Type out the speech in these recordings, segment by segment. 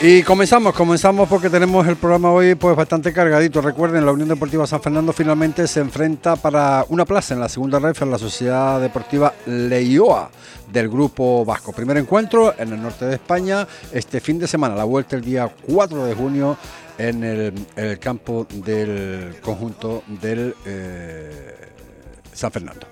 Y comenzamos, comenzamos porque tenemos el programa hoy pues bastante cargadito. Recuerden, la Unión Deportiva San Fernando finalmente se enfrenta para una plaza en la segunda red en la Sociedad Deportiva Leioa del Grupo Vasco. Primer encuentro en el norte de España este fin de semana, la vuelta el día 4 de junio en el, campo del conjunto del eh, San Fernando.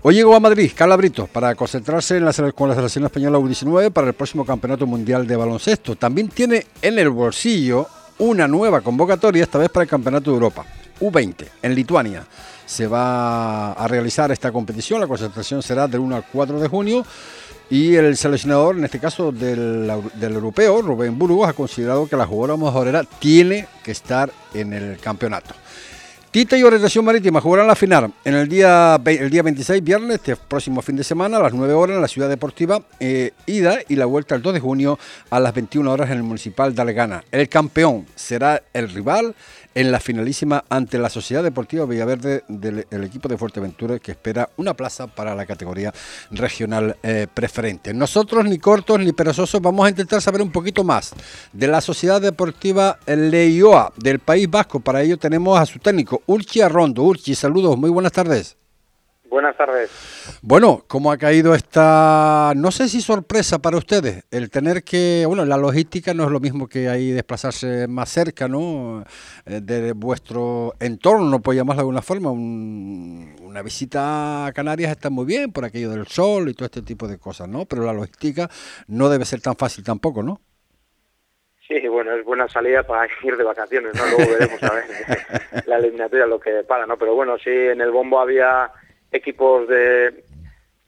Hoy llegó a Madrid Calabrito para concentrarse con la selección española U19 para el próximo Campeonato Mundial de Baloncesto. También tiene en el bolsillo una nueva convocatoria, esta vez para el Campeonato de Europa, U20, en Lituania. Se va a realizar esta competición, la concentración será del 1 al 4 de junio. Y el seleccionador, en este caso del, europeo, Rubén Burgos, ha considerado que la jugadora mejorera tiene que estar en el campeonato. Tita y Orientación Marítima jugarán la final en el día, el día 26, viernes, este próximo fin de semana, a las 9 horas en la Ciudad Deportiva eh, Ida y la vuelta el 2 de junio a las 21 horas en el Municipal de Alegana. El campeón será el rival en la finalísima ante la Sociedad Deportiva Villaverde del equipo de Fuerteventura que espera una plaza para la categoría regional eh, preferente. Nosotros, ni cortos ni perezosos, vamos a intentar saber un poquito más de la Sociedad Deportiva Leioa del País Vasco. Para ello tenemos a su técnico, Urchi Arrondo. Urchi, saludos, muy buenas tardes. Buenas tardes. Bueno, ¿cómo ha caído esta, no sé si sorpresa para ustedes, el tener que, bueno, la logística no es lo mismo que ahí desplazarse más cerca, ¿no? Eh, de vuestro entorno, por llamarlo de alguna forma. una visita a Canarias está muy bien por aquello del sol y todo este tipo de cosas, ¿no? Pero la logística no debe ser tan fácil tampoco, ¿no? Sí, bueno, es buena salida para ir de vacaciones, ¿no? Luego veremos a ver la eliminatoria lo que para, ¿no? Pero bueno, sí, en el bombo había equipos de,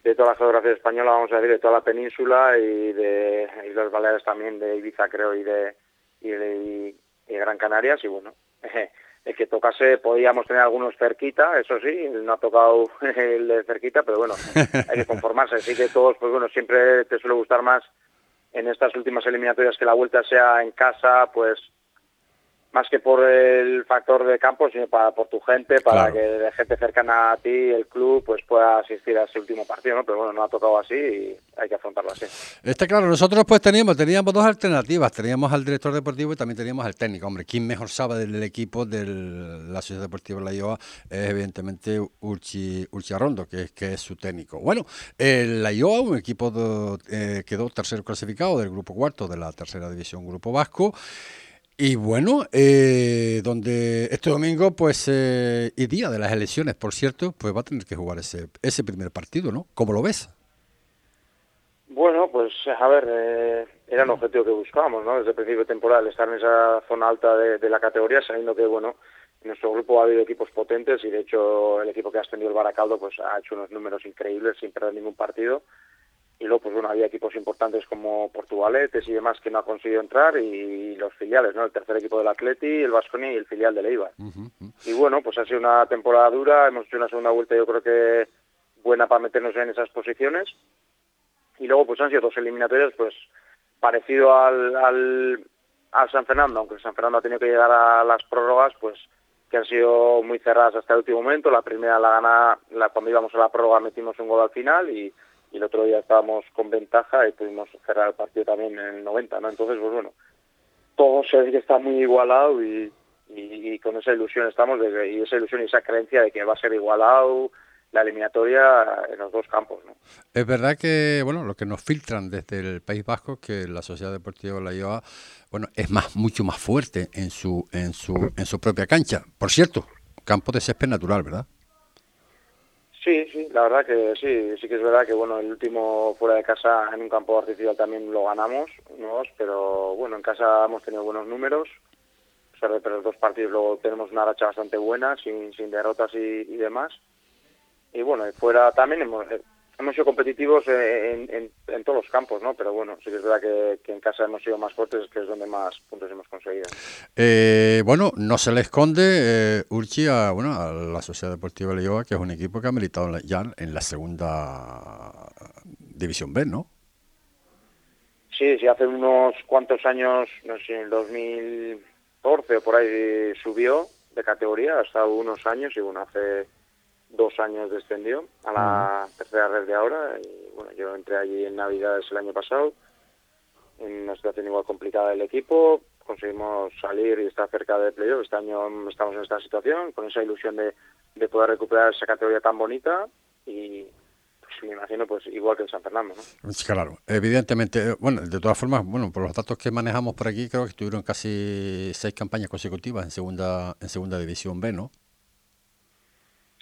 de toda la geografía española, vamos a decir, de toda la península y de Islas Baleares también, de Ibiza creo y de, y de Gran Canarias. Y bueno, el que tocase podíamos tener algunos cerquita, eso sí, no ha tocado el de cerquita, pero bueno, hay que conformarse, así que todos, pues bueno, siempre te suele gustar más en estas últimas eliminatorias que la vuelta sea en casa, pues más que por el factor de campo, sino para por tu gente, para que la gente cercana a ti, el club, pues pueda asistir a ese último partido, ¿no? Pero bueno, no ha tocado así y hay que afrontarlo así. Está claro, nosotros pues teníamos, teníamos dos alternativas, teníamos al director deportivo y también teníamos al técnico. Hombre, quien mejor sabe del equipo de la Sociedad Deportiva La Iowa es evidentemente Urchi, Urchi Arrondo, que es, que es su técnico. Bueno, el La Iowa, un equipo eh, quedó tercero clasificado del grupo cuarto de la tercera división Grupo Vasco. Y bueno, eh, donde este domingo, pues, eh, y día de las elecciones, por cierto, pues va a tener que jugar ese, ese primer partido, ¿no? ¿Cómo lo ves? Bueno, pues a ver, eh, era el objetivo que buscábamos, ¿no? Desde el principio de temporada, estar en esa zona alta de, la categoría, sabiendo que, bueno, en nuestro grupo ha habido equipos potentes y de hecho el equipo que ha ascendido el Baracaldo pues ha hecho unos números increíbles sin perder ningún partido y luego pues bueno había equipos importantes como Portugaletes y demás que no ha conseguido entrar y los filiales no el tercer equipo del Atleti el Vasconia y el filial del Eibar. Y bueno pues ha sido una temporada dura hemos hecho una segunda vuelta yo creo que buena para meternos en esas posiciones. Y luego pues han sido dos eliminatorias pues parecido al, al, al San Fernando aunque San Fernando ha tenido que llegar a las prórrogas pues que han sido muy cerradas hasta el último momento. La primera la gana la, cuando íbamos a la prórroga metimos un gol al final y y el otro día estábamos con ventaja y pudimos cerrar el partido también en el 90, ¿no? Entonces, pues bueno, todo se ve que está muy igualado y, y, con esa ilusión estamos, y esa ilusión y esa creencia de que va a ser igualado la eliminatoria en los dos campos, ¿no? Es verdad que, bueno, lo que nos filtran desde el País Vasco, que la Sociedad Deportiva La Iowa, bueno, es más, mucho más fuerte en su, en su, en su propia cancha. Por cierto, campo de césped natural, ¿verdad? Sí, sí, la verdad que sí, sí que es verdad que bueno, el último fuera de casa en un campo artificial también lo ganamos, pero bueno, en casa hemos tenido buenos números, o sea, de los dos partidos luego tenemos una racha bastante buena, sin, sin derrotas y, y demás. Y bueno, fuera también hemos, hemos sido competitivos en, en, todos los campos, ¿no? Pero bueno, sí que es verdad que, en casa hemos sido más fuertes, que es donde más puntos hemos conseguido. Eh, bueno, no se le esconde, eh, Urchi, a, bueno, a la Sociedad Deportiva Leyoa, que es un equipo que ha militado ya en la segunda división B, ¿no? Sí, sí, hace unos cuantos años, no sé, en el 2014 o por ahí subió de categoría, ha estado unos años y bueno, hace dos años descendió a la tercera red de ahora. Y, bueno, yo entré allí en Navidades el año pasado. en una situación igual complicada del equipo, conseguimos salir y estar cerca de playoff. Este año estamos en esta situación, con esa ilusión de, de poder recuperar esa categoría tan bonita y pues me imagino pues igual que en San Fernando. ¿no? Claro, evidentemente, bueno, de todas formas, bueno, por los datos que manejamos por aquí, creo que estuvieron casi seis campañas consecutivas en segunda, en segunda división B, ¿no?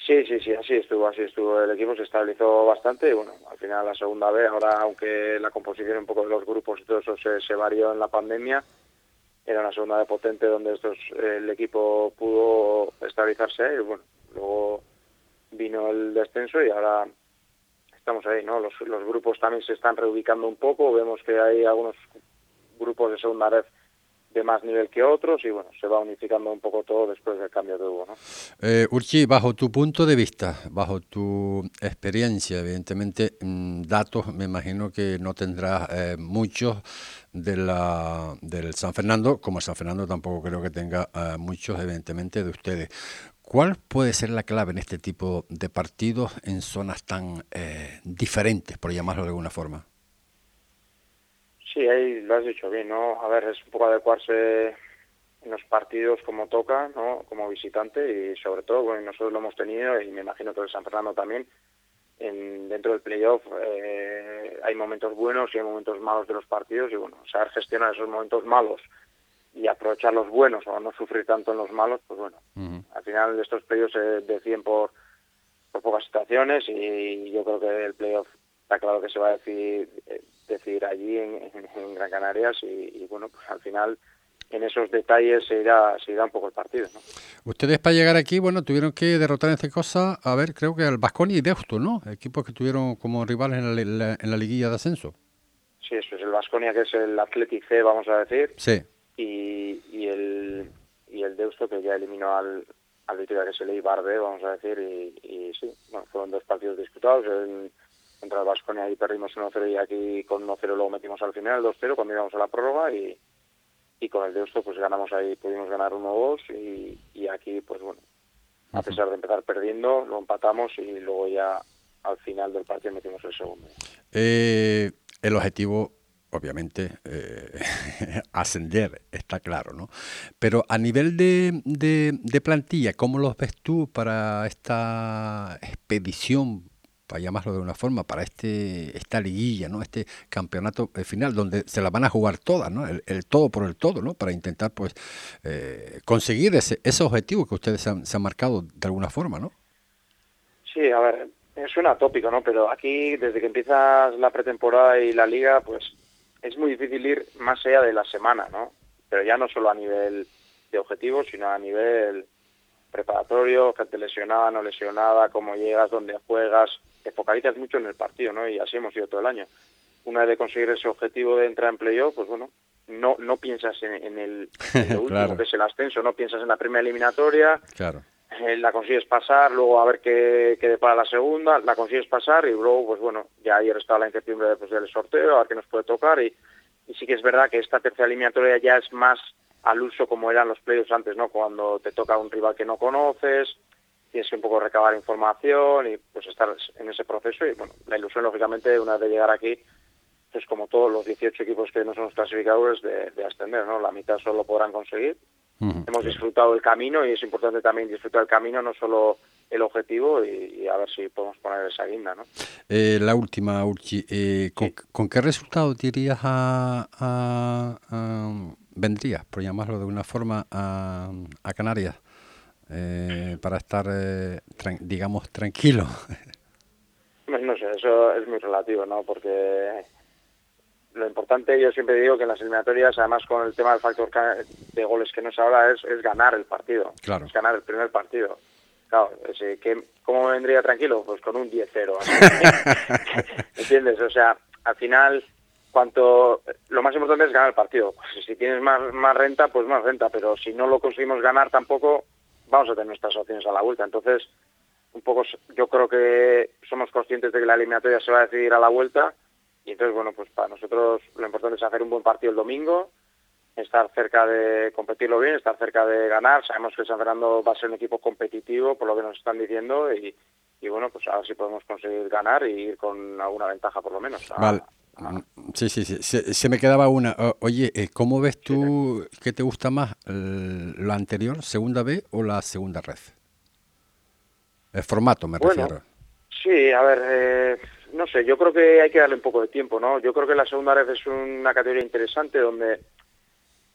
Sí, sí, sí, así estuvo, así estuvo. El equipo se estabilizó bastante y bueno, al final la segunda vez, ahora aunque la composición un poco de los grupos y todo eso se, se varió en la pandemia, era una segunda vez potente donde estos el equipo pudo estabilizarse y bueno, luego vino el descenso y ahora estamos ahí, ¿no? Los, los grupos también se están reubicando un poco, vemos que hay algunos grupos de segunda vez más nivel que otros y bueno, se va unificando un poco todo después del cambio que hubo. ¿no? Eh, Urchi, bajo tu punto de vista, bajo tu experiencia, evidentemente mm, datos me imagino que no tendrás eh, muchos de la, del San Fernando, como San Fernando tampoco creo que tenga eh, muchos evidentemente de ustedes. ¿Cuál puede ser la clave en este tipo de partidos en zonas tan eh, diferentes, por llamarlo de alguna forma? Sí, ahí lo has dicho bien, ¿no? A ver, es un poco adecuarse en los partidos como toca, ¿no? Como visitante y sobre todo, bueno, nosotros lo hemos tenido y me imagino que el San Fernando también. En, dentro del playoff eh, hay momentos buenos y hay momentos malos de los partidos y bueno, saber gestionar esos momentos malos y aprovechar los buenos o no sufrir tanto en los malos, pues bueno, al final estos playoffs se deciden por, por pocas situaciones y yo creo que el playoff está claro que se va a decidir, eh, decidir allí en, en, Gran Canarias y, y, bueno, pues al final en esos detalles se irá, se irá un poco el partido. ¿no? Ustedes para llegar aquí, bueno, tuvieron que derrotar en esta cosa, a ver, creo que al Vasconi y Deusto, ¿no? Equipos que tuvieron como rivales en la, la, en la liguilla de ascenso. Sí, eso es el Vasconia, que es el Athletic C, vamos a decir. Sí. Y, y el y el Deusto, que ya eliminó al, al Vitoria, que es el Eibar B, vamos a decir, y, y sí, bueno, fueron dos partidos disputados. En, contra el Vasconia ahí perdimos 1-0 y aquí con 1-0 luego metimos al final el 2-0 cuando íbamos a la prórroga y, y con el Deusto pues ganamos ahí, pudimos ganar 1-2 y, y aquí pues bueno, a pesar de empezar perdiendo, lo empatamos y luego ya al final del partido metimos el segundo. Eh, el objetivo obviamente eh, ascender, está claro, ¿no? Pero a nivel de, de, de, plantilla, ¿cómo los ves tú para esta expedición para llamarlo de una forma, para este esta liguilla, ¿no? Este campeonato final, donde se la van a jugar todas, ¿no? El, el todo por el todo, ¿no? Para intentar, pues, eh, conseguir ese, ese objetivo que ustedes han, se han, marcado de alguna forma, ¿no? Sí, a ver, suena tópico, ¿no? Pero aquí, desde que empieza la pretemporada y la liga, pues, es muy difícil ir más allá de la semana, ¿no? Pero ya no solo a nivel de objetivos, sino a nivel preparatorio, gente lesionada, no lesionada, cómo llegas, dónde juegas, te focalizas mucho en el partido, ¿no? Y así hemos ido todo el año. Una vez de conseguir ese objetivo de entrar en playoff, pues bueno, no no piensas en, en el, en lo último, claro. que es el ascenso, no piensas en la primera eliminatoria, claro. eh, la consigues pasar, luego a ver qué, qué para la segunda, la consigues pasar y luego, pues bueno, ya ayer estaba la incertidumbre pues, del sorteo, a ver qué nos puede tocar y, y sí que es verdad que esta tercera eliminatoria ya es más al uso como eran los playoffs antes, ¿no? Cuando te toca un rival que no conoces, tienes que un poco recabar información y pues estar en ese proceso y bueno, la ilusión lógicamente una vez de llegar aquí pues como todos los 18 equipos que no somos clasificadores de, de ascender, ¿no? La mitad solo podrán conseguir. Uh -huh. Hemos disfrutado el camino y es importante también disfrutar el camino, no solo el objetivo y, y a ver si podemos poner esa guinda, ¿no? Eh, la última, Urchi, eh, ¿con, sí. ¿con, qué resultado dirías a, a, a, vendrías, por llamarlo de una forma, a, a Canarias? eh, para estar, eh, digamos, tranquilo? No sé, eso es muy relativo, ¿no? Porque lo importante, yo siempre digo que en las eliminatorias, además con el tema del factor de goles que nos habla, es, es ganar el partido. Claro. Es ganar el primer partido. Claro, ese, ¿qué, ¿cómo me vendría tranquilo? Pues con un 10-0. ¿Entiendes? O sea, al final, cuanto lo más importante es ganar el partido. Pues si tienes más, más renta, pues más renta, pero si no lo conseguimos ganar tampoco, vamos a tener nuestras opciones a la vuelta. Entonces, un poco yo creo que somos conscientes de que la eliminatoria se va a decidir a la vuelta y entonces, bueno, pues para nosotros lo importante es hacer un buen partido el domingo, estar cerca de competirlo bien, estar cerca de ganar. Sabemos que San Fernando va a ser un equipo competitivo, por lo que nos están diciendo, y, y bueno, pues a ver si podemos conseguir ganar y ir con alguna ventaja por lo menos a. Sí, sí, sí. Se, me quedaba una. oye, eh, ¿cómo ves tú qué te gusta más, la anterior, segunda B o la segunda red? El formato, me refiero. Sí, a ver, eh, no sé, yo creo que hay que darle un poco de tiempo, ¿no? Yo creo que la segunda red es una categoría interesante donde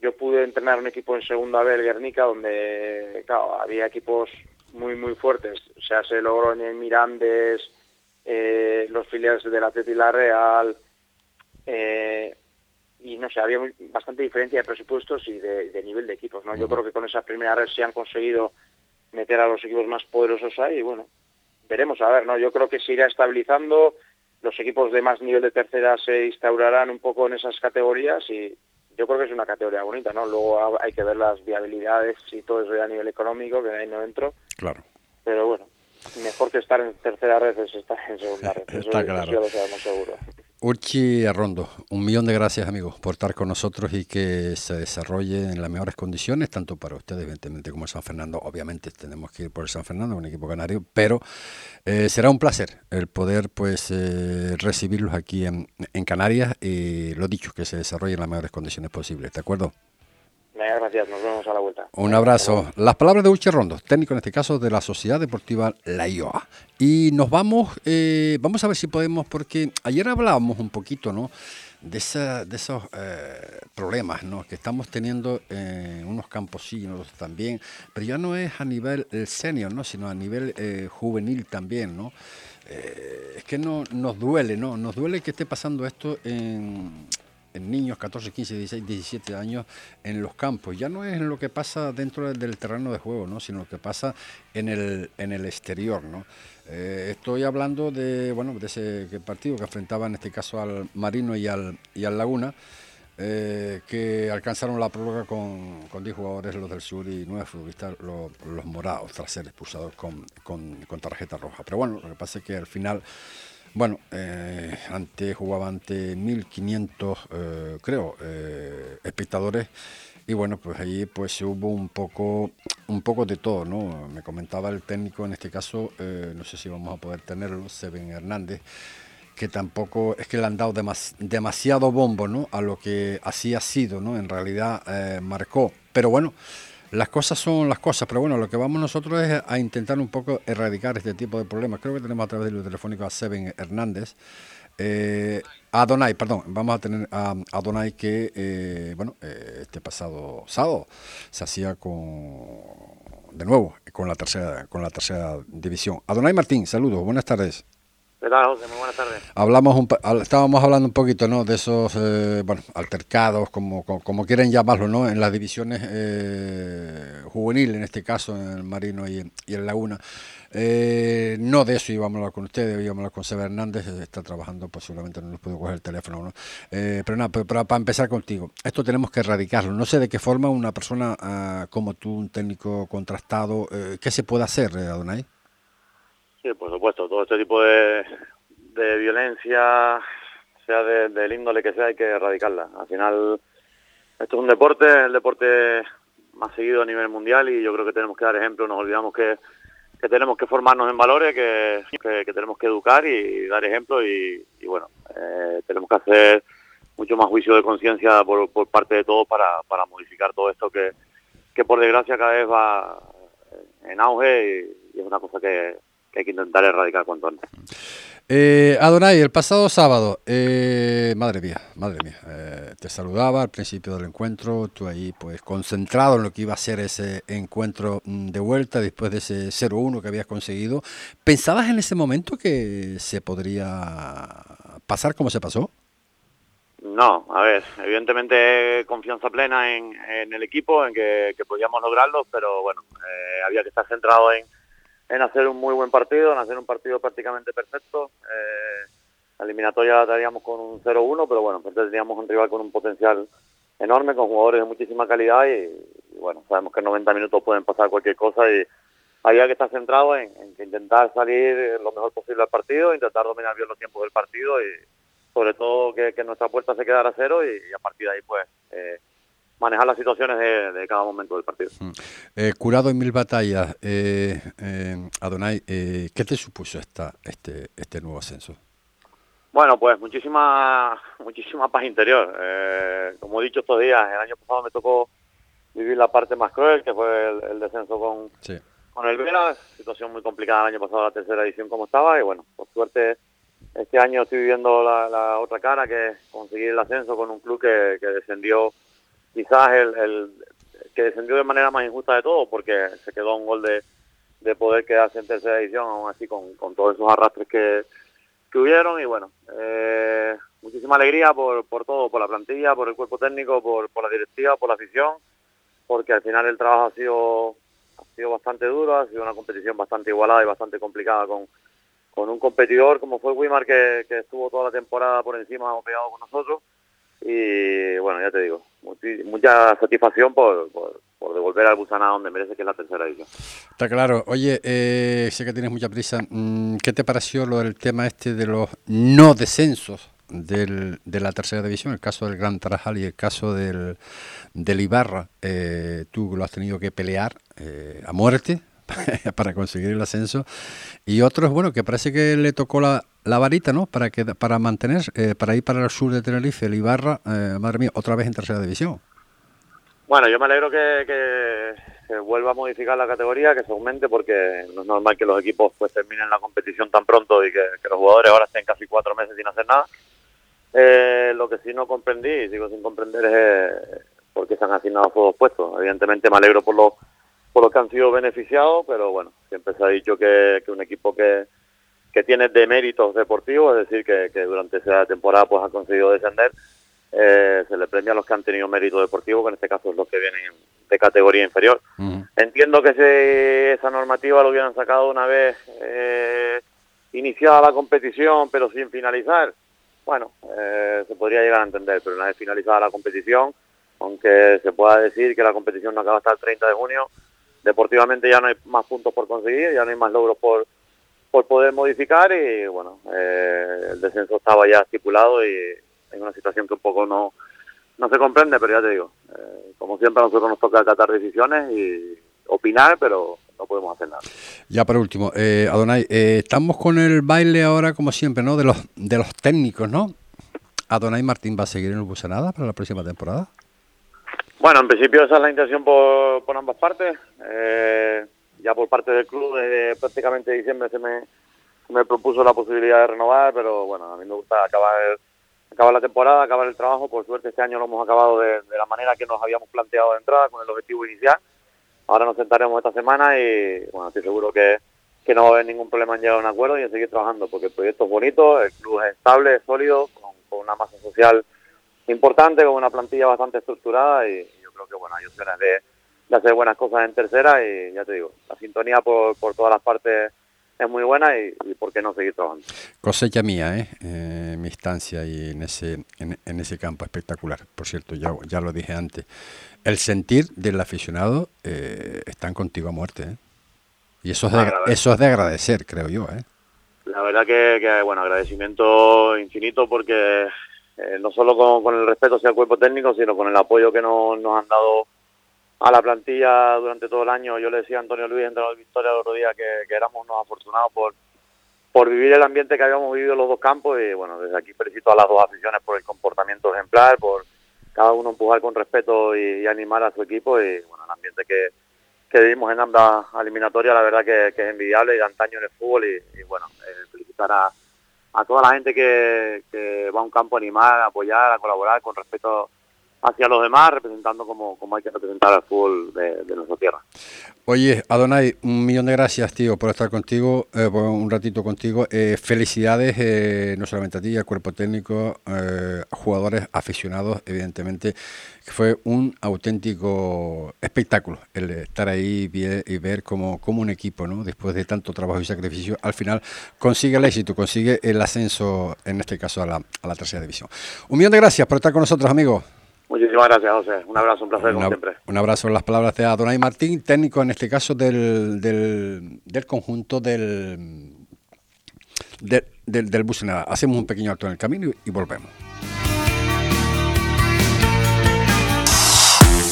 yo pude entrenar un equipo en segunda B, el Guernica, donde, claro, había equipos muy, muy fuertes. O sea, se Logroño, Mirandes, eh, los filiales de la y la Real, eh, y no sé, había bastante diferencia de presupuestos y de, nivel de equipos, ¿no? Yo creo que con esa primera red se han conseguido meter a los equipos más poderosos ahí y bueno, veremos a ver, ¿no? Yo creo que se irá estabilizando, los equipos de más nivel de tercera se instaurarán un poco en esas categorías y yo creo que es una categoría bonita, ¿no? Luego hay que ver las viabilidades y todo eso a nivel económico, que ahí no entro. Claro. Pero bueno, mejor que estar en tercera red es estar en segunda red. Está claro. Eso lo sabemos seguro. Urchi Arrondo, un millón de gracias amigos por estar con nosotros y que se desarrolle en las mejores condiciones, tanto para ustedes evidentemente como San Fernando. Obviamente tenemos que ir por San Fernando, un equipo canario, pero eh, será un placer el poder pues eh, recibirlos aquí en, en Canarias y lo dicho, que se desarrolle en las mejores condiciones posibles. ¿De acuerdo? Gracias, nos vemos a la vuelta. Un abrazo. Las palabras de Uche Rondo, técnico en este caso de la Sociedad Deportiva La IOA. Y nos vamos, eh, vamos a ver si podemos, porque ayer hablábamos un poquito, ¿no? De, de esos eh, problemas ¿no? que estamos teniendo en unos camposinos también, pero ya no es a nivel senior, ¿no? sino a nivel eh, juvenil también. ¿no? es que no, nos duele, ¿no? nos duele que esté pasando esto en, en niños 14, 15, 16, 17 años en los campos. Ya no es lo que pasa dentro del terreno de juego, ¿no? sino lo que pasa en el, en el exterior. ¿no? Eh, estoy hablando de, bueno, de ese partido que enfrentaba en este caso al Marino y al, y al Laguna. Eh, que alcanzaron la prórroga con, con 10 jugadores, los del sur y 9 futbolistas, los, morados, tras ser expulsados con, con tarjeta roja. Pero bueno, lo que pasa es que al final bueno, eh, antes jugaba ante 1.500, eh, creo, eh, espectadores y bueno, pues ahí pues hubo un poco, un poco de todo, ¿no? Me comentaba el técnico en este caso, no sé si vamos a poder tenerlo, Seven Hernández, que tampoco es que le han dado demasiado bombo, ¿no? A lo que así ha sido, ¿no? En realidad marcó, pero bueno las cosas son las cosas, pero bueno, lo que vamos nosotros es a intentar un poco erradicar este tipo de problemas. Creo que tenemos a través del telefónico a Seven Hernández. Eh, a Donay, perdón, vamos a tener a, Donay que, eh, bueno, eh, este pasado sábado se hacía con, de nuevo, con la tercera, con la tercera división. Adonai Martín, saludos, buenas tardes. ¿Qué tal, José? Muy buenas tardes. Hablamos un, estábamos hablando un poquito ¿no? de esos eh, altercados, como, como, quieren llamarlo, ¿no? en las divisiones eh, juveniles, en este caso, en el Marino y, en Laguna. Eh, no de eso íbamos a hablar con ustedes, íbamos a hablar con Seba Hernández, está trabajando, pues seguramente no nos pudo coger el teléfono. ¿no? pero nada, pero, para empezar contigo, esto tenemos que erradicarlo. No sé de qué forma una persona ah, como tú, un técnico contrastado, ¿qué se puede hacer, Adonai? Sí, por supuesto, todo este tipo de, de violencia, sea de, del índole que sea, hay que erradicarla. Al final, esto es un deporte, el deporte más seguido a nivel mundial y yo creo que tenemos que dar ejemplo, nos olvidamos que, que tenemos que formarnos en valores, que, que, tenemos que educar y dar ejemplo y, bueno, eh, tenemos que hacer mucho más juicio de conciencia por, por parte de todos para, para modificar todo esto que, que por desgracia cada vez va en auge y es una cosa que, que hay que intentar erradicar cuanto antes. Eh, Adonai, el pasado sábado, eh, madre mía, madre mía, eh, te saludaba al principio del encuentro, tú ahí pues concentrado en lo que iba a ser ese encuentro mm, de vuelta después de ese 0-1 que habías conseguido. ¿Pensabas en ese momento que se podría pasar como se pasó? No, a ver, evidentemente confianza plena en, el equipo, en que, que podíamos lograrlo, pero bueno, eh, había que estar centrado en en hacer un muy buen partido, en hacer un partido prácticamente perfecto. Eh, eliminatoria la con un 0-1, pero bueno, entonces teníamos un rival con un potencial enorme, con jugadores de muchísima calidad y, bueno, sabemos que en 90 minutos pueden pasar cualquier cosa y había que estar centrado en, intentar salir lo mejor posible al partido, intentar dominar bien los tiempos del partido y sobre todo que, nuestra puerta se quedara a cero y, a partir de ahí pues eh, manejar las situaciones de, cada momento del partido. Mm. Eh, curado en mil batallas, eh, eh Adonai, ¿qué te supuso esta, este, este nuevo ascenso? Bueno, pues muchísima, muchísima paz interior. Como he dicho estos días, el año pasado me tocó vivir la parte más cruel, que fue el, descenso con, con el Vela, situación muy complicada el año pasado, la tercera edición como estaba, y bueno, por suerte este año estoy viviendo la, otra cara, que es conseguir el ascenso con un club que, que descendió quizás el, que descendió de manera más injusta de todo, porque se quedó un gol de, de poder quedarse en tercera edición, aún así con, con todos esos arrastres que, que hubieron, y bueno, eh, muchísima alegría por, por todo, por la plantilla, por el cuerpo técnico, por, por la directiva, por la afición, porque al final el trabajo ha sido, ha sido bastante duro, ha sido una competición bastante igualada y bastante complicada con con un competidor como fue Wimar que, que estuvo toda la temporada por encima pegado con nosotros y bueno, ya te digo, mucha satisfacción por, por, devolver al Busana donde merece, que es la tercera edición. Está claro. Oye, eh, sé que tienes mucha prisa. Mm, ¿Qué te pareció lo del tema este de los no descensos del, de la tercera división? El caso del Gran Tarajal y el caso del, del Ibarra. Eh, tú lo has tenido que pelear eh, a muerte para conseguir el ascenso. Y otros, bueno, que parece que le tocó la, la varita, ¿no? Para que para mantener, eh, para ir para el sur de Tenerife, el Ibarra, eh, madre mía, otra vez en tercera división. Bueno, yo me alegro que, que, se vuelva a modificar la categoría, que se aumente, porque no es normal que los equipos pues terminen la competición tan pronto y que, los jugadores ahora estén casi cuatro meses sin hacer nada. Eh, lo que sí no comprendí, y sigo sin comprender, es por qué se han asignado todos dos puestos. Evidentemente me alegro por los por los que han sido beneficiados, pero bueno, siempre se ha dicho que, un equipo que, que tiene de méritos deportivos, es decir, que, durante esa temporada pues ha conseguido descender, eh, se le premia a los que han tenido mérito deportivo, que en este caso es los que vienen de categoría inferior. Entiendo que esa normativa lo hubieran sacado una vez eh, iniciada la competición, pero sin finalizar. Bueno, eh, se podría llegar a entender, pero una vez finalizada la competición, aunque se pueda decir que la competición no acaba hasta el 30 de junio, deportivamente ya no hay más puntos por conseguir, ya no hay más logros por, por poder modificar y bueno, eh, el descenso estaba ya estipulado y en una situación que un poco no, no se comprende, pero ya te digo, eh, como siempre a nosotros nos toca acatar decisiones y opinar, pero no podemos hacer nada. Ya por último, eh, Adonai, eh, estamos con el baile ahora como siempre, ¿no? De los, de los técnicos, ¿no? Adonai Martín va a seguir en el Busanada para la próxima temporada. Bueno, en principio esa es la intención por, por ambas partes. Eh, ya por parte del club desde prácticamente diciembre se me, me propuso la posibilidad de renovar, pero bueno, a mí me gusta acabar, acabar la temporada, acabar el trabajo. Por suerte este año lo hemos acabado de, la manera que nos habíamos planteado de entrada, con el objetivo inicial. Ahora nos sentaremos esta semana y bueno, estoy seguro que, que no va a haber ningún problema en llegar a un acuerdo y en seguir trabajando, porque el proyecto es bonito, el club es estable, es sólido, con una masa social importante, con una plantilla bastante estructurada y yo creo que bueno, hay opciones de, de hacer buenas cosas en tercera y ya te digo, la sintonía por, por todas las partes es muy buena y, por qué no seguir trabajando. Cosecha mía, ¿eh? ¿eh? mi estancia y en ese, en, ese campo espectacular. Por cierto, ya, ya lo dije antes, el sentir del aficionado eh, están contigo a muerte. ¿eh? Y eso es, de, eso es de agradecer, creo yo. ¿eh? La verdad que, que, bueno, agradecimiento infinito porque eh, no solo con, el respeto hacia el cuerpo técnico, sino con el apoyo que nos, han dado a la plantilla durante todo el año. Yo le decía a Antonio Luis, en de Victoria el otro día, que, éramos unos afortunados por, por vivir el ambiente que habíamos vivido en los dos campos y bueno, desde aquí felicito a las dos aficiones por el comportamiento ejemplar, por cada uno empujar con respeto y, animar a su equipo y bueno, el ambiente que, que vivimos en ambas eliminatorias la verdad que, es envidiable y de antaño en el fútbol y, bueno, eh, felicitar a, a toda la gente que, que va a un campo a animar, a apoyar, a colaborar con respeto hacia los demás, representando como, como hay que representar al fútbol de, nuestra tierra. Oye, Adonai, un millón de gracias, tío, por estar contigo, eh, por un ratito contigo. Eh, felicidades eh, no solamente a ti, al cuerpo técnico, a jugadores aficionados, evidentemente. Fue un auténtico espectáculo el estar ahí y ver cómo, cómo un equipo, ¿no? después de tanto trabajo y sacrificio, al final consigue el éxito, consigue el ascenso, en este caso, a la, a la tercera división. Un millón de gracias por estar con nosotros, amigos. Muchísimas gracias, José. Un abrazo, un placer, como siempre. Un abrazo en las palabras de Adonai Martín, técnico en este caso del, del, del conjunto del, del, del, del Hacemos un pequeño acto en el camino y volvemos.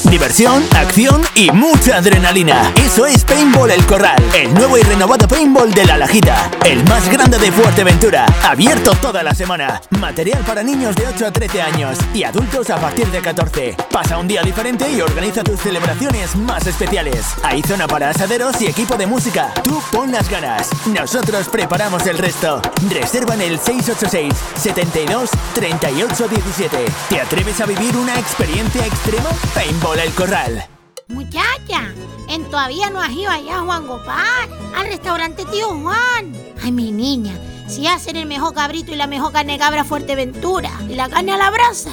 Diversión, acción y mucha adrenalina. Eso es Paintball El Corral, el nuevo y renovado paintball de la Lajita. El más grande de Fuerteventura. Abierto toda la semana. Material para niños de 8 a 13 años y adultos a partir de 14. Pasa un día diferente y organiza tus celebraciones más especiales. Hay zona para asaderos y equipo de música. Tú pon las ganas. Nosotros preparamos el resto. Reserva en el 686 72 38 17. ¿Te atreves a vivir una experiencia extrema? Paintball El Corral. Muchacha, en todavía no has ido allá, Juan Gopal, al restaurante Tío Juan. Ay, mi niña, si hacen el mejor cabrito y la mejor carne cabra Fuerteventura. Y la carne a la brasa.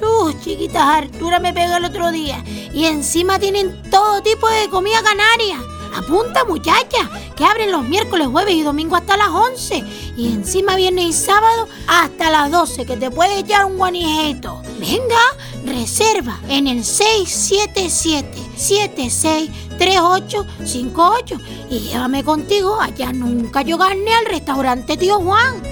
sus chiquitas Artura me pegó el otro día. Y encima tienen todo tipo de comida canaria. Apunta muchacha, que abren los miércoles, jueves y domingo hasta las 11. Y encima viernes y sábado hasta las 12, que te puede echar un guanijeto. Venga, reserva en el 677-763858 y llévame contigo allá nunca yo gané al restaurante Tío Juan.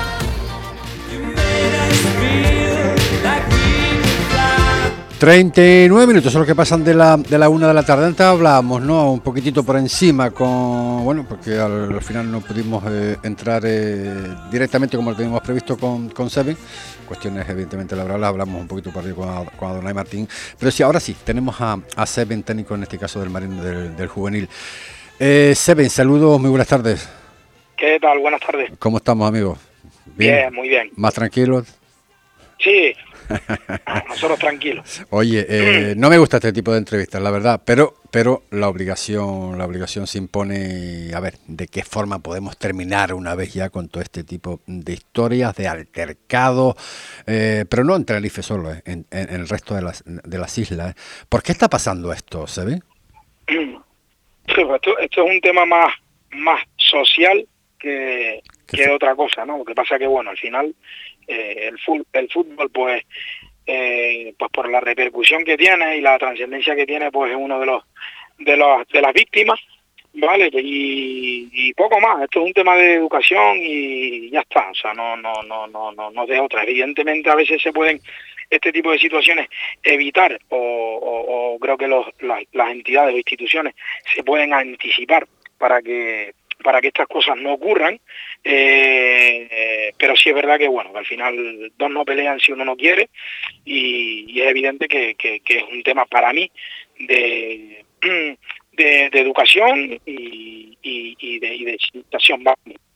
39 minutos son los que pasan de la, de la una de la tarde. Antes hablábamos, ¿no? Un poquitito por encima con. Bueno, porque al, final no pudimos eh, entrar eh, directamente como lo teníamos previsto con, con Seven. Cuestiones, evidentemente, laborales. Hablamos un poquito por ahí con, con Adonai Martín. Pero sí, ahora sí, tenemos a, a Seven técnico, en este caso del Marino del, del Juvenil. Eh, Seven, saludos, muy buenas tardes. ¿Qué tal? Buenas tardes. ¿Cómo estamos, amigos? Bien, muy bien. ¿Más tranquilos? Sí, nosotros tranquilos. Oye, eh, no me gusta este tipo de entrevistas, la verdad, pero pero la obligación la obligación se impone a ver de qué forma podemos terminar una vez ya con todo este tipo de historias de altercado, eh, pero no en Tenerife solo, eh, en, en, el resto de las de las islas. ¿Por qué está pasando esto, se ve? Esto, esto es un tema más más social que, que otra cosa, ¿no? Lo que pasa que bueno, al final eh, el, fútbol, el fútbol pues eh, pues por la repercusión que tiene y la trascendencia que tiene pues es uno de los de los de las víctimas vale y, poco más. Esto es un tema de educación y ya está. O sea no no no no no no de otra. Evidentemente a veces se pueden este tipo de situaciones evitar o, o, creo que los, las, las entidades o instituciones se pueden anticipar para que para que estas cosas no ocurran, eh, pero sí es verdad que bueno, al final dos no pelean si uno no quiere y, es evidente que, es un tema para mí de, de, educación y, y, de, y de situación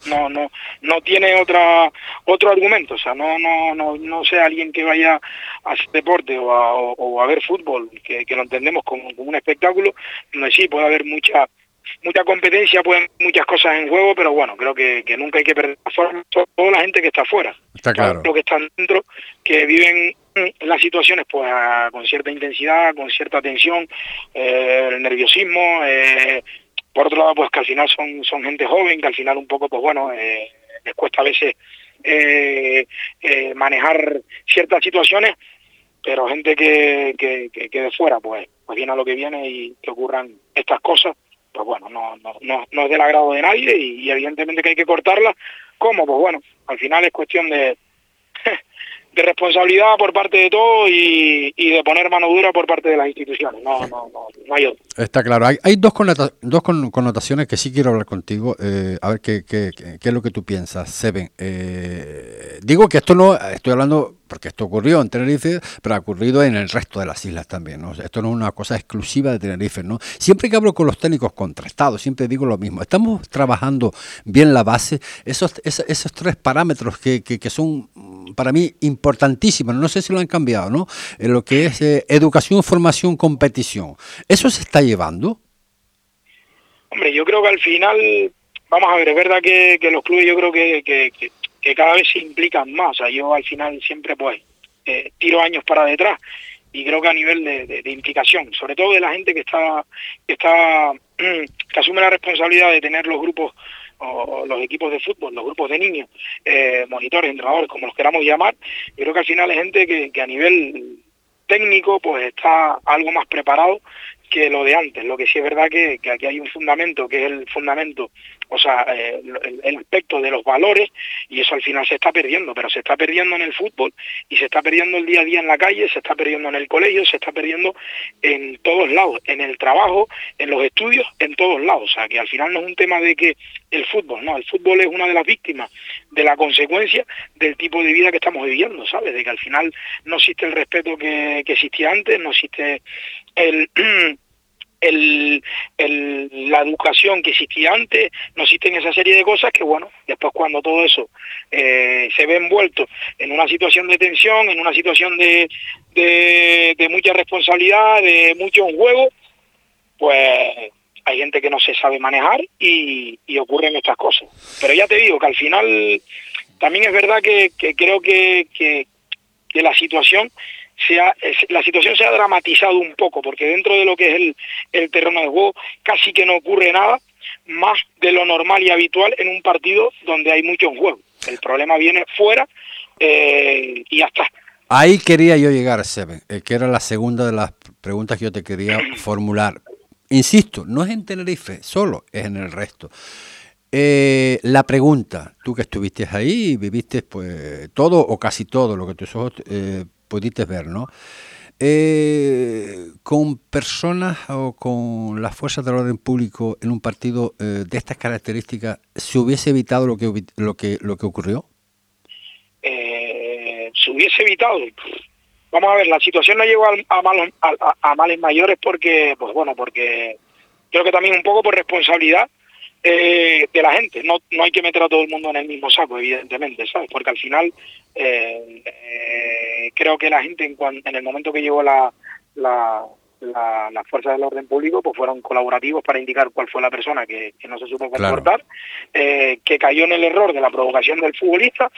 no no no tiene otra otro argumento o sea no no no no sea alguien que vaya a hacer deporte o a, o, a ver fútbol que, lo entendemos como, como un espectáculo sí puede haber mucha mucha competencia, pueden muchas cosas en juego, pero bueno, creo que, que nunca hay que perder la forma, toda la gente que está afuera, está claro. lo que están dentro, que viven las situaciones pues con cierta intensidad, con cierta tensión, eh, el nerviosismo, eh, por otro lado pues que al final son, son gente joven, que al final un poco pues bueno, eh, les cuesta a veces eh, eh, manejar ciertas situaciones, pero gente que, que, que, que de fuera pues, pues viene a lo que viene y que ocurran estas cosas pues bueno, no, no, no, no es del agrado de nadie y, evidentemente que hay que cortarla. ¿Cómo? Pues bueno, al final es cuestión de, de responsabilidad por parte de todos y, de poner mano dura por parte de las instituciones. No, no, no, no hay otro. Está claro. Hay, hay dos, dos connotaciones que sí quiero hablar contigo. Eh, a ver qué, qué, qué, es lo que tú piensas, Seven. Eh, digo que esto no, estoy hablando porque esto ocurrió en Tenerife, pero ha ocurrido en el resto de las islas también. Esto no es una cosa exclusiva de Tenerife. ¿no? Siempre que hablo con los técnicos contrastados, siempre digo lo mismo. Estamos trabajando bien la base, esos, esos, esos tres parámetros que, que, que, son para mí importantísimos, no sé si lo han cambiado, ¿no? En lo que es eh, educación, formación, competición. ¿Eso se está llevando? Hombre, yo creo que al final vamos a ver, es verdad que, los clubes yo creo que, que, cada vez se implican más. O sea, yo al final siempre pues eh, tiro años para detrás y creo que a nivel de, implicación, sobre todo de la gente que está que está que asume la responsabilidad de tener los grupos o los equipos de fútbol, los grupos de niños, eh, monitores, entrenadores, como los queramos llamar, yo creo que al final es gente que, que a nivel técnico pues está algo más preparado que lo de antes. Lo que sí es verdad que, que aquí hay un fundamento, que es el fundamento o sea, eh, el, aspecto de los valores y eso al final se está perdiendo, pero se está perdiendo en el fútbol y se está perdiendo el día a día en la calle, se está perdiendo en el colegio, se está perdiendo en todos lados, en el trabajo, en los estudios, en todos lados. O sea, que al final no es un tema de que el fútbol, no, el fútbol es una de las víctimas de la consecuencia del tipo de vida que estamos viviendo, ¿sabes? De que al final no existe el respeto que, que existía antes, no existe el... el, la educación que existía antes, no existen esa serie de cosas que, bueno, después cuando todo eso eh, se ve envuelto en una situación de tensión, en una situación de, de, mucha responsabilidad, de mucho juego, pues hay gente que no se sabe manejar y, y ocurren estas cosas. Pero ya te digo que al final también es verdad que, que creo que, que, que la situación la situación se ha dramatizado un poco, porque dentro de lo que es el, el terreno de juego casi que no ocurre nada más de lo normal y habitual en un partido donde hay mucho en juego. El problema viene fuera eh, y ya está. Ahí quería yo llegar, Sebe, eh, que era la segunda de las preguntas que yo te quería formular. Insisto, no es en Tenerife solo, es en el resto. Eh, la pregunta, tú que estuviste ahí y viviste pues todo o casi todo lo que tus ojos eh, pudiste ver, ¿no? Eh, con personas o con las fuerzas del orden público en un partido eh, de estas características, ¿se hubiese evitado lo que lo que lo que ocurrió? Eh, se hubiese evitado. Vamos a ver, la situación no llegó a, malos, a, males mayores porque, pues bueno, porque creo que también un poco por responsabilidad de la gente. No, no hay que meter a todo el mundo en el mismo saco, evidentemente, ¿sabes? Porque al final eh, eh, creo que la gente en, en el momento que llegó la, la, las fuerzas del orden público pues fueron colaborativos para indicar cuál fue la persona que, no se supo comportar, eh, que cayó en el error de la provocación del futbolista,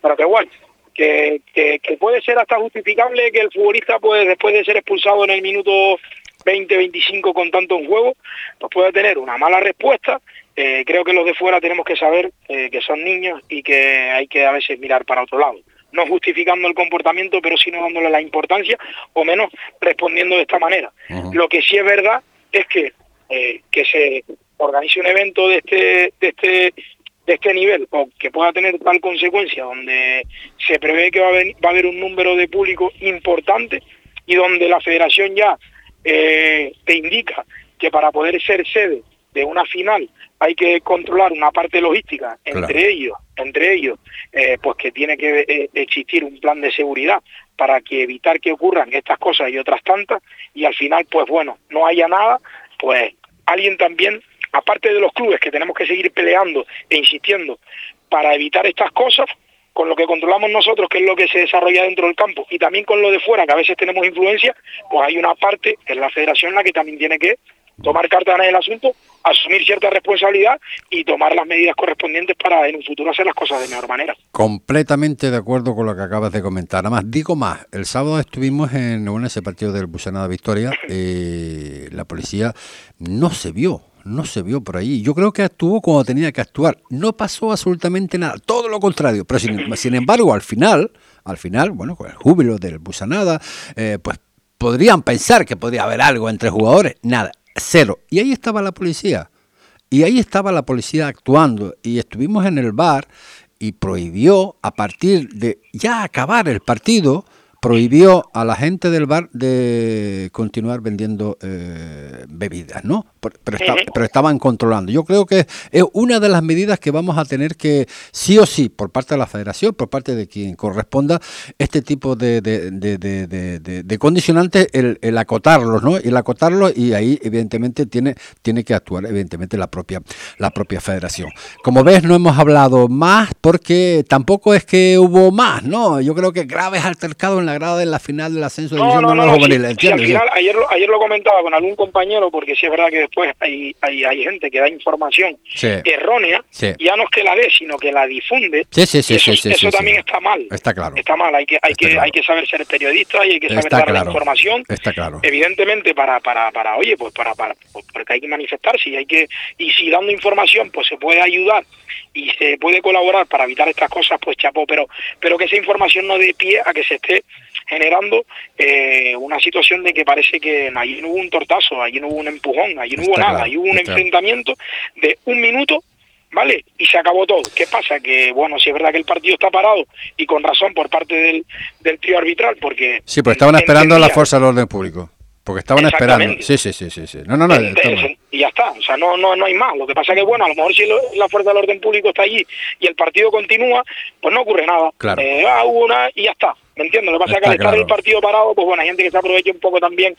pero que igual, que, que, puede ser hasta justificable que el futbolista pues después de ser expulsado en el minuto 20-25 con tanto en juego, pues puede tener una mala respuesta eh, creo que los de fuera tenemos que saber eh, que son niños y que hay que a veces mirar para otro lado. No justificando el comportamiento, pero sino dándole la importancia o menos respondiendo de esta manera. Lo que sí es verdad es que eh, que se organice un evento de este, de este de este nivel o que pueda tener tal consecuencia donde se prevé que va a, va a haber un número de público importante y donde la federación ya te indica que para poder ser sede de una final hay que controlar una parte logística entre ellos entre ellos eh, pues que tiene que eh, existir un plan de seguridad para que evitar que ocurran estas cosas y otras tantas y al final pues bueno no haya nada pues alguien también aparte de los clubes que tenemos que seguir peleando e insistiendo para evitar estas cosas con lo que controlamos nosotros, que es lo que se desarrolla dentro del campo, y también con lo de fuera, que a veces tenemos influencia, pues hay una parte, en la federación, la que también tiene que tomar cartas en el asunto, asumir cierta responsabilidad y tomar las medidas correspondientes para en un futuro hacer las cosas de mejor manera. Completamente de acuerdo con lo que acabas de comentar. Además, digo más, el sábado estuvimos en ese partido del Busanada Victoria, eh, la policía no se vio, no se vio por ahí. Yo creo que actuó como tenía que actuar. No pasó absolutamente nada, todo lo contrario. Pero sin, sin embargo, al final, al final, bueno, con el júbilo del Busanada, eh, pues podrían pensar que podría haber algo entre jugadores. Nada, cero. Y ahí estaba la policía. Y ahí estaba la policía actuando. Y estuvimos en el bar y prohibió, a partir de ya acabar el partido, prohibió a la gente del bar de continuar vendiendo eh, bebidas, ¿no? Pero, pero, estaban controlando. Yo creo que es una de las medidas que vamos a tener que, sí o sí, por parte de la federación, por parte de quien corresponda, este tipo de, de, condicionantes, el, acotarlos, ¿no? El acotarlos y ahí, evidentemente, tiene, tiene que actuar, evidentemente, la propia, la propia federación. Como ves, no hemos hablado más, porque tampoco es que hubo más, ¿no? Yo creo que graves altercados en la en la final del ascenso de No, no, no, no, Juvenil, sí, sí, final, ayer, lo- ayer lo comentaba con algún compañero, porque sí es verdad que después hay, hay, hay gente que da información Sí. errónea, ya no es que la dé, sino que la difunde. Sí, sí, sí, eso eso también está mal. Está claro. Está mal, hay que, hay Está que, claro. hay que saber ser periodista y hay que saber Está dar claro. la información. Está claro. Evidentemente para, para, para, oye, pues para, para, pues porque hay que manifestarse y hay que, y si dando información pues se puede ayudar y se puede colaborar para evitar estas cosas, pues chapó, pero, pero que esa información no dé pie a que se esté generando eh, una situación de que parece que allí no hubo un tortazo, allí no hubo un empujón, allí no Está hubo nada, claro, allí hubo un está. enfrentamiento de un minuto ¿vale? Y se acabó todo. ¿Qué pasa? Que, bueno, si es verdad que el partido está parado y con razón por parte del, del trío arbitral, porque... Sí, pues estaban esperando a la fuerza del orden público. Porque estaban esperando. Sí, sí, sí, sí, sí. No, no, no. Y ya está, o sea, no, no, no hay más. Lo que pasa que, bueno, a lo mejor si lo- la fuerza del orden público está allí y el partido continúa, pues no ocurre nada. Claro. Eh, ah, hubo una y ya está, ¿me entiendes? Lo que pasa es que al estar claro. el partido parado, pues bueno, hay gente que se aprovecha un poco también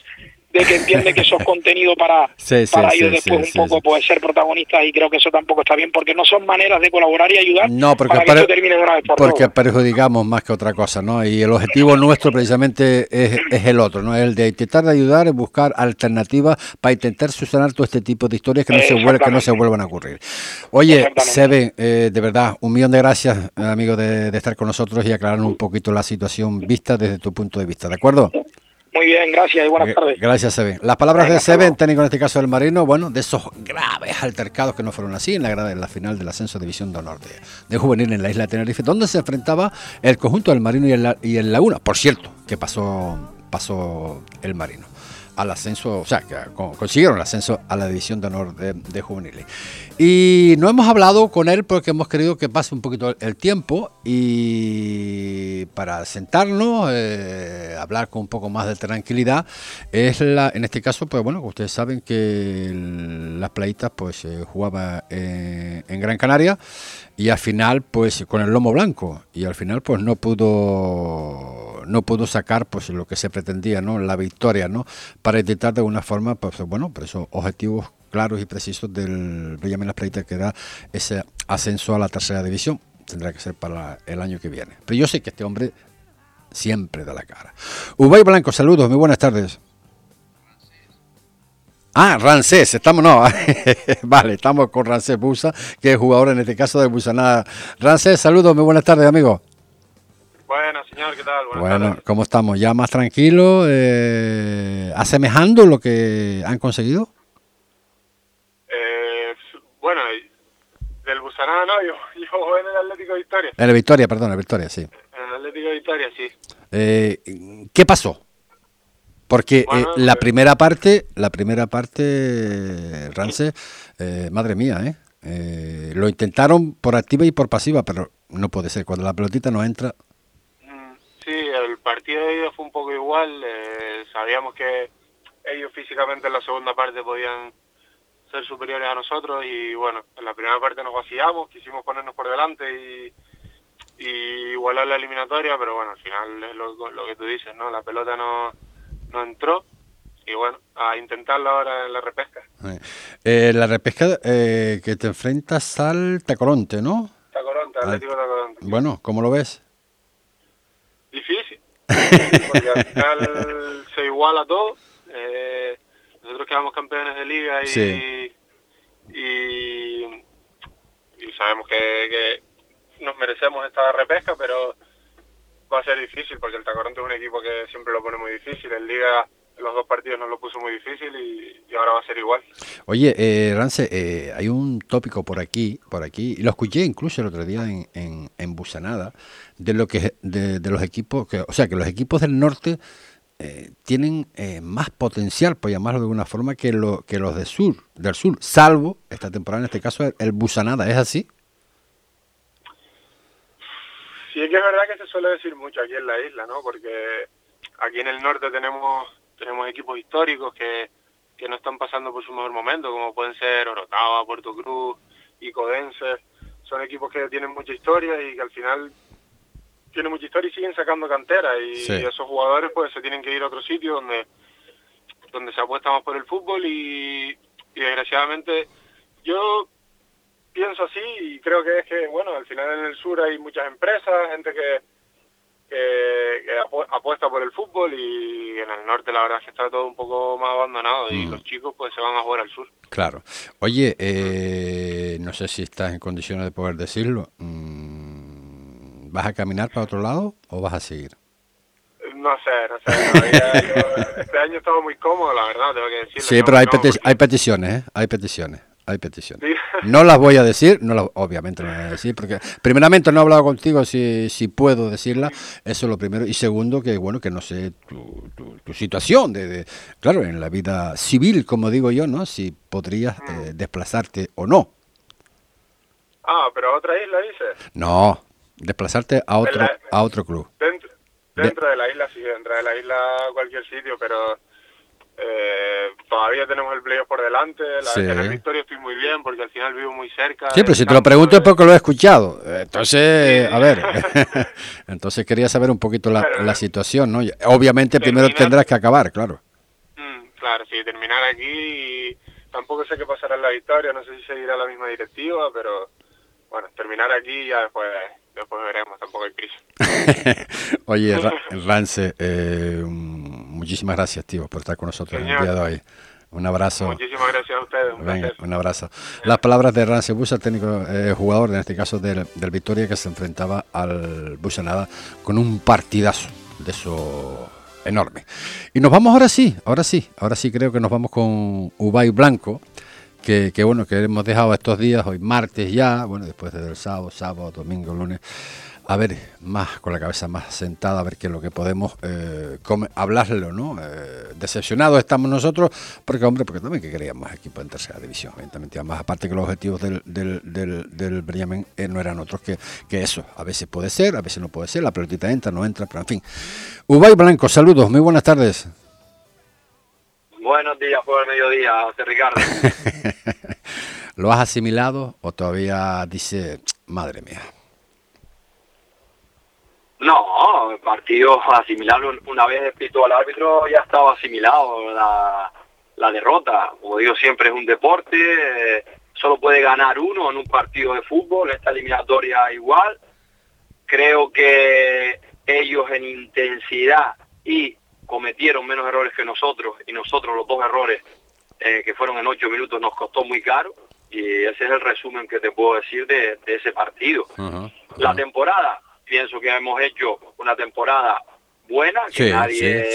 de que entiende que eso es contenido para, Sí, para sí, ellos sí, después un poco pues ser protagonistas y creo que eso tampoco está bien porque no son maneras de colaborar y ayudar No, porque, para que esto termine de una vez por porque todas. perjudicamos más que otra cosa, ¿no? Y el objetivo nuestro precisamente es, es el otro, ¿no? El de intentar ayudar, es buscar alternativas para intentar solucionar todo este tipo de historias que no se vuelvan, que no se vuelvan a ocurrir. Oye. Sebe, eh, de verdad, un millón de gracias, amigo, de, de estar con nosotros y aclararnos un poquito la situación vista desde tu punto de vista, ¿de acuerdo? Muy bien, gracias y buenas tardes. Gracias, Sebe. Las palabras de hasta Sebe, luego. técnico en este caso del Marino, bueno, de esos graves altercados que no fueron así en la de la final del ascenso División de Honor de, de Juvenil en la isla de Tenerife, donde se enfrentaba el conjunto del Marino y el, y el Laguna. Por cierto, que pasó, pasó el Marino al ascenso, o sea, que co- consiguieron el ascenso a la división de honor de, de juveniles. Y no hemos hablado con él porque hemos querido que pase un poquito el tiempo y para sentarnos, eh, hablar con un poco más de tranquilidad, es la, en este caso, pues bueno, ustedes saben que las playitas pues eh, jugaba eh, en Gran Canaria y al final pues con el lomo blanco y al final pues no pudo no pudo sacar pues lo que se pretendía no la victoria no para intentar de alguna forma pues bueno por esos objetivos claros y precisos del Las Playitas que era ese ascenso a la tercera división tendrá que ser para el año que viene. Pero yo sé que este hombre siempre da la cara. Ubay Blanco saludos muy buenas tardes. Ah, Rancés, estamos, no, vale, estamos con Rancés Busa, que es jugador en este caso de Busanada. Rancés, saludos, muy buenas tardes, amigo. Bueno, señor, ¿qué tal? Buenas Bueno, tardes. ¿cómo estamos? ¿Ya más tranquilos? Eh, ¿Asemejando lo que han conseguido? Eh, bueno, del Busanada no, yo, yo en el Atlético de Victoria. En la Victoria, perdón, en la Victoria, sí. En el Atlético de Victoria, sí. Eh, ¿Qué pasó? Porque eh, Bueno, la eh, primera parte, la primera parte, Rancés, eh, madre mía, ¿eh? Eh, Lo intentaron por activa y por pasiva, pero no puede ser. Cuando la pelotita no entra, el partido de ellos fue un poco igual. eh, sabíamos que ellos físicamente en la segunda parte podían ser superiores a nosotros y bueno, en la primera parte nos vacillamos, quisimos ponernos por delante y, y igualar la eliminatoria, pero bueno, al final es lo, lo que tú dices, ¿no? La pelota no, no entró y bueno, a intentarlo ahora en la repesca. Eh, eh, la repesca eh, que te enfrentas al Tacoronte, ¿no? Tacoronte, Atlético Tacoronte. Bueno, ¿cómo lo ves? Porque al final se iguala todo. Eh, nosotros quedamos campeones de liga y, Sí. y, y sabemos que, que nos merecemos esta repesca, pero va a ser difícil porque el Tacoronte es un equipo que siempre lo pone muy difícil. En liga los dos partidos nos lo puso muy difícil y, y ahora va a ser igual. Oye, eh, Rance, eh, hay un tópico por aquí, por aquí, y lo escuché incluso el otro día en, en, en Busanada, de lo que de, de los equipos, que, o sea, que los equipos del norte eh, tienen eh, más potencial, por llamarlo de alguna forma, que, lo, que los del sur, del sur, salvo esta temporada, en este caso, el, el Busanada, ¿es así? Sí, es que es verdad que se suele decir mucho aquí en la isla, ¿no? Porque aquí en el norte tenemos tenemos equipos históricos que, que no están pasando por su mejor momento, como pueden ser Orotava, Puerto Cruz y Codense. Son equipos que tienen mucha historia y que al final tienen mucha historia y siguen sacando cantera. Y Sí. esos jugadores pues se tienen que ir a otro sitio donde, donde se apuesta más por el fútbol y, y desgraciadamente yo pienso así y creo que es que, bueno, al final en el sur hay muchas empresas, gente que, que, apuesta por el fútbol y en el norte la verdad es que está todo un poco más abandonado y mm. los chicos pues se van a jugar al sur. Claro. Oye, eh, no sé si estás en condiciones de poder decirlo. Mm, ¿Vas a caminar para otro lado o vas a seguir? No sé, no sé. este año estaba muy cómodo, la verdad, tengo que decirlo. Sí, pero hay, hay peticiones, ¿eh? Hay peticiones. Hay peticiones. No las voy a decir, no las, obviamente no las voy a decir, porque primeramente no he hablado contigo si, si puedo decirla, eso es lo primero. Y segundo, que bueno, que no sé tu, tu, situación, de, claro, en la vida civil, como digo yo, ¿no? Si podrías eh, mm. desplazarte o no. Ah, pero a otra isla dices. No, desplazarte a otro, a otro club. Dentro, dentro de la isla, sí, dentro de la isla cualquier sitio, pero eh, todavía tenemos el playoff por delante. La, En el Victoria estoy muy bien porque al final vivo muy cerca. Sí, pero si te lo pregunto es porque lo he escuchado. Entonces, a ver, entonces quería saber un poquito la, la situación, ¿no? Obviamente primero tendrás que acabar, claro. Mm, claro, sí, terminar aquí tampoco sé qué pasará en la Victoria, no sé si seguirá la misma directiva, pero bueno, terminar aquí y ya después después veremos, tampoco hay prisa. Oye, Rance, eh, muchísimas gracias, tío, por estar con nosotros el día de hoy. Un abrazo. Muchísimas gracias a ustedes. Un, Venga, un abrazo. Las palabras de Rance Busa, técnico eh, jugador, en este caso del, del, Victoria, que se enfrentaba al Busanada con un partidazo de eso enorme. Y nos vamos ahora sí, ahora sí, ahora sí creo que nos vamos con Ubay Blanco que, bueno, que hemos dejado estos días, hoy martes ya, bueno, después del sábado, sábado, domingo, lunes, a ver, más con la cabeza más sentada, a ver qué es lo que podemos eh, hablarlo, ¿no? Eh, decepcionados estamos nosotros, porque, hombre, porque también que queríamos equipo en tercera división, evidentemente. Además, aparte que los objetivos del, del, del, del eh, no eran otros que, que eso. A veces puede ser, a veces no puede ser, la pelotita entra, no entra, pero en fin. Ubay Blanco, saludos, muy buenas tardes. Buenos días por el mediodía, José Ricardo. ¿Lo has asimilado o todavía dice, madre mía? No, el partido asimilarlo una vez pito al árbitro ya estaba asimilado la, la derrota. Como digo siempre es un deporte, eh, solo puede ganar uno en un partido de fútbol, esta eliminatoria igual. Creo que ellos en intensidad y cometieron menos errores que nosotros y nosotros los dos errores eh, que fueron en ocho minutos nos costó muy caro y ese es el resumen que te puedo decir de, ese partido. La temporada, pienso que hemos hecho una temporada buena, que nadie,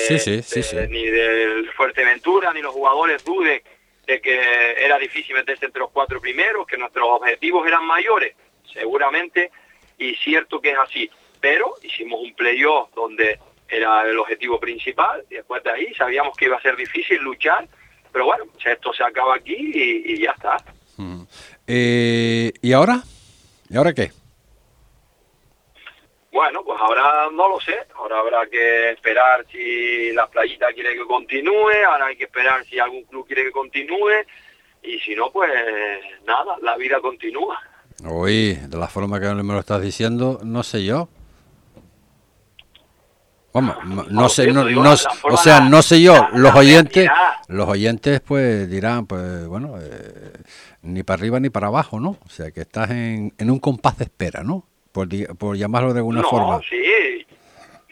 ni del Fuerteventura ni los jugadores duden de que era difícil meterse entre los cuatro primeros, que nuestros objetivos eran mayores, seguramente, y cierto que es así. Pero hicimos un playoff donde era el objetivo principal y después de ahí sabíamos que iba a ser difícil luchar, pero bueno, esto se acaba aquí y, ya está. Eh, ¿Y ahora? ¿Y ahora qué? Bueno, pues ahora no lo sé, ahora habrá que esperar si la playita quiere que continúe, ahora hay que esperar si algún club quiere que continúe y si no, pues nada, la vida continúa. Uy, de la forma que me lo estás diciendo, no sé yo. Vamos, no, sé, no, o sea, no sé yo, los oyentes, los oyentes pues dirán, pues bueno, eh, ni para arriba ni para abajo, ¿no? O sea, que estás en, en un compás de espera, ¿no? Por, por llamarlo de alguna forma. sí,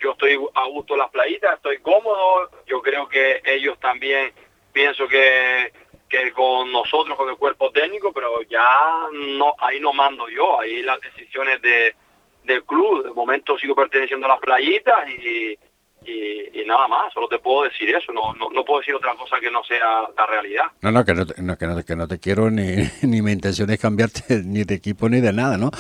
yo estoy a gusto en las playitas, estoy cómodo, yo creo que ellos también pienso que, que con nosotros, con el cuerpo técnico, pero ya no, ahí no mando yo, ahí las decisiones de del club. De momento sigo perteneciendo a las playitas y, nada más, solo te puedo decir eso, no, no, puedo decir otra cosa que no sea la realidad. No, no, que no, que no, que no te quiero ni, ni mi intención es cambiarte ni de equipo ni de nada, ¿no?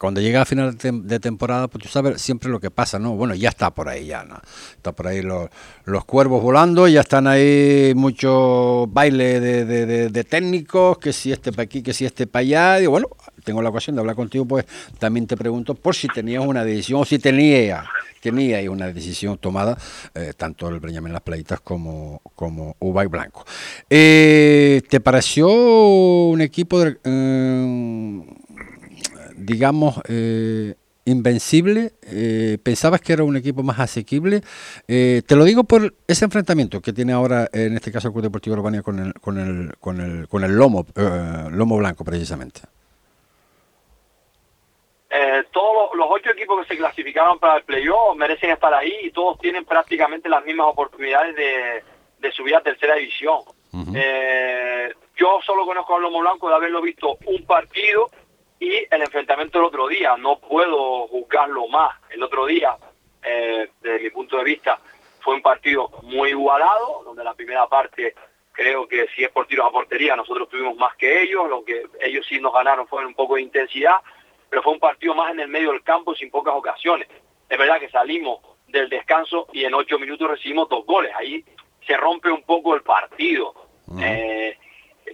Cuando llega a final de, temporada, pues tú sabes siempre lo que pasa, ¿no? Bueno, ya está por ahí, ya, ¿no? Está por ahí los, los cuervos volando, ya están ahí mucho baile de, de, de técnicos, que si este para aquí, que si este para allá, y bueno, tengo la ocasión de hablar contigo, pues también te pregunto por si tenías una decisión o si tenía, tenía una decisión tomada, eh, tanto el Breñamen Las Playitas como, como Ubay Blanco. Eh, ¿Te pareció un equipo, eh, digamos, invencible? ¿Pensabas que era un equipo más asequible? te lo digo por ese enfrentamiento que tiene ahora, en este caso, el Club Deportivo Urbania con el, con el, con el, con el lomo, lomo blanco, precisamente. Eh, todos los ocho equipos que se clasificaron para el playoff merecen estar ahí y todos tienen prácticamente las mismas oportunidades de, de subir a tercera división. eh, yo solo conozco a Lomo Blanco de haberlo visto un partido y el enfrentamiento del otro día. No puedo juzgarlo más. El otro día, eh, desde mi punto de vista, fue un partido muy igualado, donde la primera parte creo que si es por tiros a portería, nosotros tuvimos más que ellos, lo que ellos sí nos ganaron fue un poco de intensidad, pero fue un partido más en el medio del campo sin pocas ocasiones. Es verdad que salimos del descanso y en ocho minutos recibimos dos goles. Ahí se rompe un poco el partido. Eh,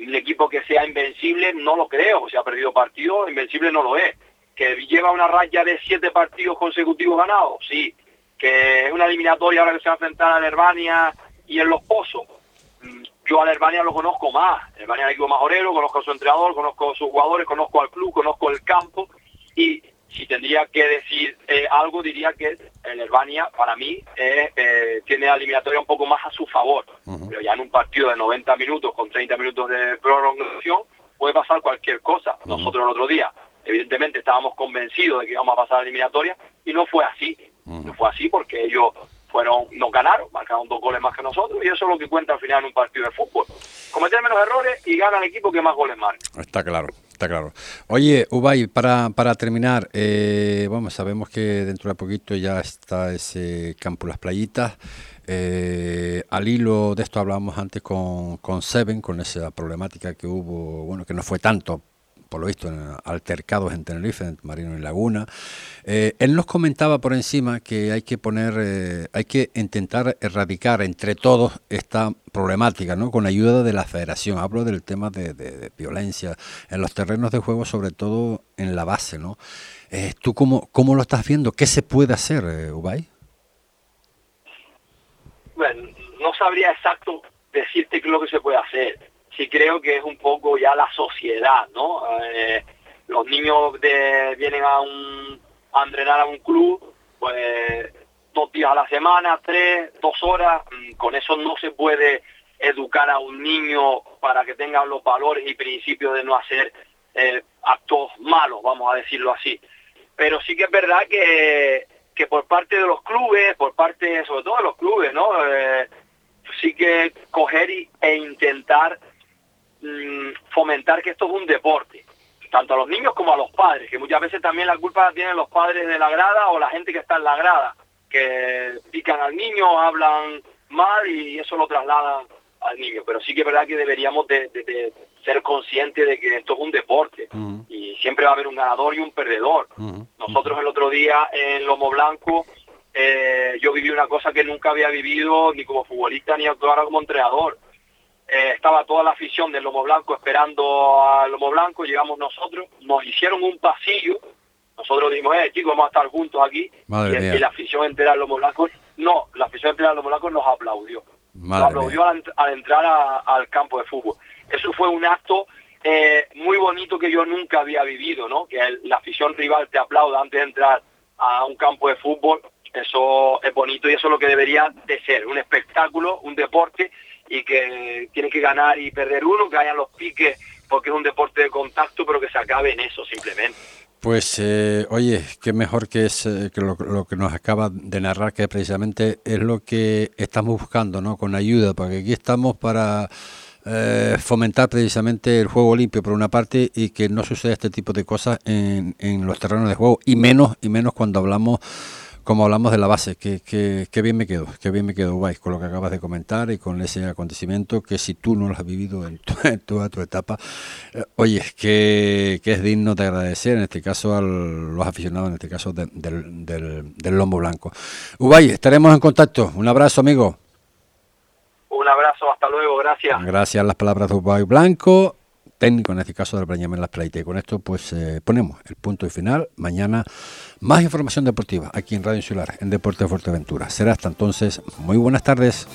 un equipo que sea invencible no lo creo, se ha perdido partido, invencible no lo es. Que lleva una raya de siete partidos consecutivos ganados, sí. Que es una eliminatoria ahora que se va a enfrentar a Alemania y en Los Pozos. Mm, Yo a Alemania lo conozco más. Alemania es el equipo más orero, conozco a su entrenador, conozco a sus jugadores, conozco al club, conozco el campo y si tendría que decir eh, algo, diría que el Herbania, para mí, eh, eh, tiene la eliminatoria un poco más a su favor. Pero ya en un partido de 90 minutos con 30 minutos de prolongación puede pasar cualquier cosa. Nosotros el otro día, evidentemente, estábamos convencidos de que íbamos a pasar la eliminatoria y no fue así. No fue así porque ellos fueron nos ganaron, marcaron dos goles más que nosotros y eso es lo que cuenta al final en un partido de fútbol. Cometer menos errores y gana el equipo que más goles marca. Está claro, claro. Oye, Ubay, para, para terminar, eh, bueno, sabemos que dentro de poquito ya está ese campo Las Playitas. Eh, al hilo de esto hablábamos antes con, con Seven, con esa problemática que hubo, bueno, que no fue tanto, por lo visto, en altercados en Tenerife, en Marino y Laguna. Eh, él nos comentaba por encima que hay que poner, eh, hay que intentar erradicar entre todos esta problemática, ¿no? Con ayuda de la Federación. Hablo del tema de, violencia en los terrenos de juego, sobre todo en la base, ¿no? Eh, ¿Tú cómo, cómo lo estás viendo? ¿Qué se puede hacer, eh, Ubay? Bueno, no sabría exacto decirte qué es lo que se puede hacer. Sí creo que es un poco ya la sociedad, ¿no? Eh, los niños de, vienen a, un, a entrenar a un club, pues dos días a la semana, tres, dos horas, con eso no se puede educar a un niño para que tenga los valores y principios de no hacer eh, actos malos, vamos a decirlo así. Pero sí que es verdad que, que por parte de los clubes, por parte sobre todo de los clubes, ¿no? Eh, sí que coger y, e intentar mm, fomentar que esto es un deporte, tanto a los niños como a los padres, que muchas veces también la culpa la tienen los padres de la grada o la gente que está en la grada, que pican al niño, hablan mal y eso lo trasladan al niño. Pero sí que es verdad que deberíamos de, de- de ser conscientes de que esto es un deporte y siempre va a haber un ganador y un perdedor. Nosotros el otro día en Lomo Blanco, eh, yo viví una cosa que nunca había vivido ni como futbolista ni ahora como entrenador. Eh, estaba toda la afición del Lomo Blanco esperando al Lomo Blanco, llegamos nosotros, nos hicieron un pasillo, nosotros dijimos, eh, chicos, vamos a estar juntos aquí, Madre y, mía. y la afición entera del Lomo Blanco, no, la afición entera del Lomo Blanco nos aplaudió. Nos aplaudió al, ent- al entrar a- al campo de fútbol. Eso fue un acto eh, muy bonito que yo nunca había vivido, ¿no? Que el- la afición rival te aplauda antes de entrar a un campo de fútbol, eso es bonito y eso es lo que debería de ser, un espectáculo, un deporte y que tiene que ganar y perder uno, que hayan los piques porque es un deporte de contacto, pero que se acabe en eso simplemente. Pues, eh, oye, qué mejor que es eh, que lo, lo que nos acaba de narrar, que precisamente es lo que estamos buscando, ¿no? Con ayuda, porque aquí estamos para eh, fomentar precisamente el juego limpio por una parte y que no suceda este tipo de cosas en, en los terrenos de juego y menos y menos cuando hablamos como hablamos de la base, que, que, que bien me quedo, que bien me quedo, Ubay, con lo que acabas de comentar y con ese acontecimiento que si tú no lo has vivido en, tu- en toda tu etapa, eh, oye, que, que es digno de agradecer, en este caso a los aficionados, en este caso de- del, del, del Lombo Blanco. Ubay, estaremos en contacto. Un abrazo, amigo. Un abrazo, hasta luego, gracias. Gracias a las palabras de Ubay Blanco, técnico en este caso del Brañamen Las Playas. Y con esto pues eh, ponemos el punto y final. Mañana más información deportiva aquí en Radio Insular, en Deporte Fuerteventura. Será hasta entonces. Muy buenas tardes.